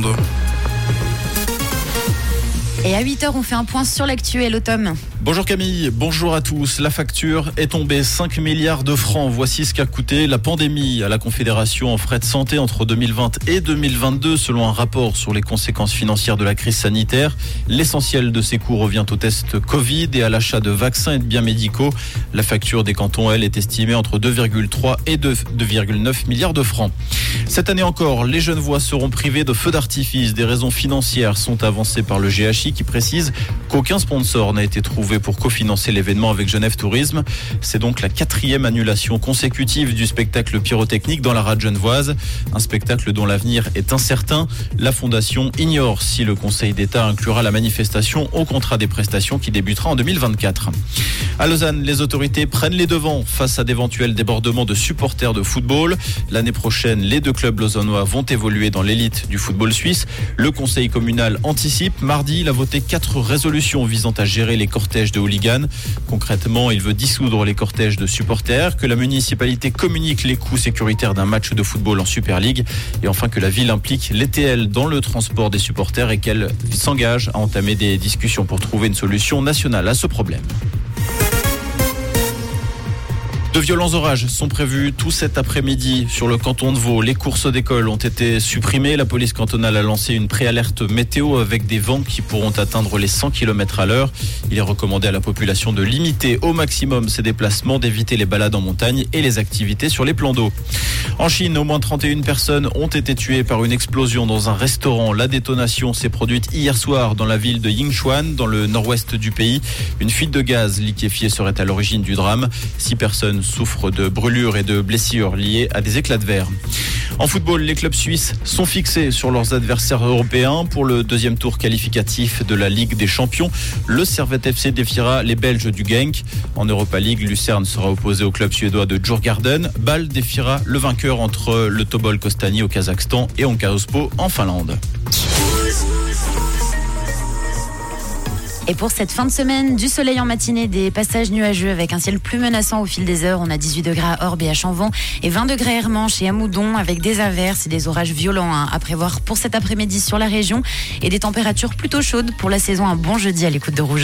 секунду. Et à 8h, on fait un point sur l'actuel automne. Bonjour Camille, bonjour à tous. La facture est tombée 5 milliards de francs. Voici ce qu'a coûté la pandémie à la Confédération en frais de santé entre 2020 et 2022 selon un rapport sur les conséquences financières de la crise sanitaire. L'essentiel de ces coûts revient au test Covid et à l'achat de vaccins et de biens médicaux. La facture des cantons, elle, est estimée entre 2,3 et 2,9 milliards de francs. Cette année encore, les jeunes voix seront privées de feux d'artifice. Des raisons financières sont avancées par le GHI qui précise qu'aucun sponsor n'a été trouvé pour cofinancer l'événement avec Genève Tourisme. C'est donc la quatrième annulation consécutive du spectacle pyrotechnique dans la rade genevoise. Un spectacle dont l'avenir est incertain. La Fondation ignore si le Conseil d'État inclura la manifestation au contrat des prestations qui débutera en 2024. À Lausanne, les autorités prennent les devants face à d'éventuels débordements de supporters de football. L'année prochaine, les deux clubs lausannois vont évoluer dans l'élite du football suisse. Le conseil communal anticipe. Mardi, il a voté quatre résolutions visant à gérer les cortèges de hooligans. Concrètement, il veut dissoudre les cortèges de supporters, que la municipalité communique les coûts sécuritaires d'un match de football en Super League et enfin que la ville implique l'ETL dans le transport des supporters et qu'elle s'engage à entamer des discussions pour trouver une solution nationale à ce problème. De violents orages sont prévus tout cet après-midi sur le canton de Vaud. Les courses d'école ont été supprimées. La police cantonale a lancé une préalerte météo avec des vents qui pourront atteindre les 100 km à l'heure. Il est recommandé à la population de limiter au maximum ses déplacements, d'éviter les balades en montagne et les activités sur les plans d'eau. En Chine, au moins 31 personnes ont été tuées par une explosion dans un restaurant. La détonation s'est produite hier soir dans la ville de Yingchuan, dans le nord-ouest du pays. Une fuite de gaz liquéfié serait à l'origine du drame. Six personnes souffrent de brûlures et de blessures liées à des éclats de verre. En football, les clubs suisses sont fixés sur leurs adversaires européens pour le deuxième tour qualificatif de la Ligue des Champions. Le Servette FC défiera les Belges du Genk. En Europa League, Lucerne sera opposé au club suédois de Djurgården. Bâle défiera le vainqueur entre le Tobol Kostani au Kazakhstan et Onkaospo en Finlande. Et pour cette fin de semaine, du soleil en matinée, des passages nuageux avec un ciel plus menaçant au fil des heures. On a 18 degrés à Orbe et à Chanvon et 20 degrés à Hermanche et à Moudon avec des averses et des orages violents hein, à prévoir pour cet après-midi sur la région et des températures plutôt chaudes pour la saison. Un bon jeudi à l'écoute de Rouge.